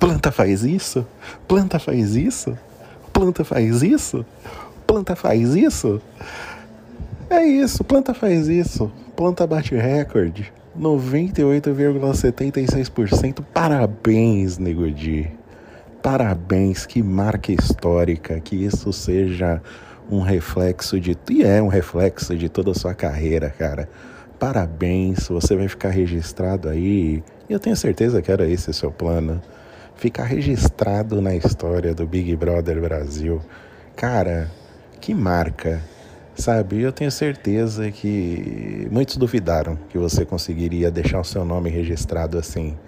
Planta faz isso? Planta faz isso? Planta faz isso? Planta faz isso? É isso, planta faz isso. Planta bate recorde. 98,76%. Parabéns, Nego Di. Parabéns, que marca histórica. Que isso seja um reflexo de. E é um reflexo de toda a sua carreira, cara. Parabéns, você vai ficar registrado aí. E eu tenho certeza que era esse o seu plano. Ficar registrado na história do Big Brother Brasil. Cara, que marca Sabe, eu tenho certeza que muitos duvidaram que você conseguiria deixar o seu nome registrado assim.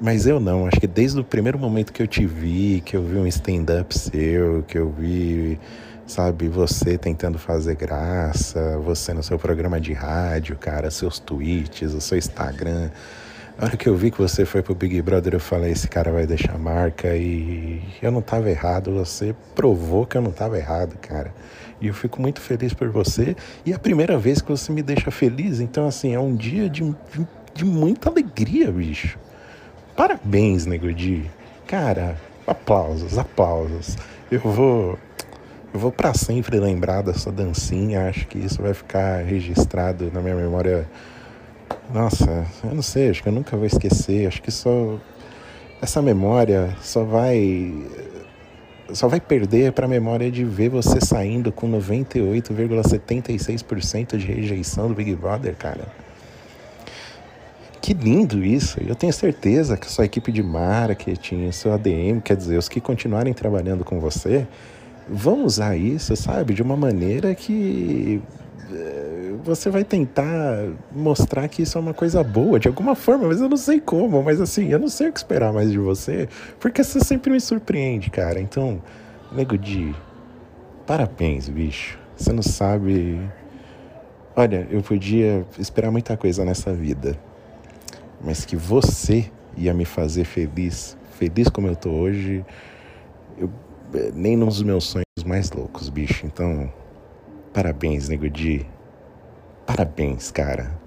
Mas eu não, acho que desde o primeiro momento que eu te vi, que eu vi um stand-up seu, que eu vi, sabe, você tentando fazer graça, você no seu programa de rádio, cara, seus tweets, o seu Instagram. A hora que eu vi que você foi pro Big Brother, eu falei, esse cara vai deixar marca e eu não tava errado, você provou que eu não tava errado, cara. E eu fico muito feliz por você. E é a primeira vez que você me deixa feliz. Então, assim, é um dia de, de, muita alegria, bicho. Parabéns, Nego Di. Cara, aplausos, aplausos. Eu vou. Eu vou para sempre lembrar dessa dancinha. Acho que isso vai ficar registrado na minha memória. Nossa, eu não sei, acho que eu nunca vou esquecer. Acho que só. Essa memória só vai só vai perder para a memória de ver você saindo com 98,76% de rejeição do Big Brother, cara. Que lindo isso! Eu tenho certeza que a sua equipe de marketing, seu ADM, quer dizer, os que continuarem trabalhando com você, vão usar isso, sabe, de uma maneira que eh, você vai tentar mostrar que isso é uma coisa boa de alguma forma, mas eu não sei como, mas assim, eu não sei o que esperar mais de você, porque você sempre me surpreende, cara. Então, nego de parabéns, bicho. Você não sabe. Olha, eu podia esperar muita coisa nessa vida, mas que você ia me fazer feliz, feliz como eu tô hoje, eu, eh, nem nos meus sonhos mais loucos, bicho. Então, Parabéns, Nego Di. Parabéns, cara.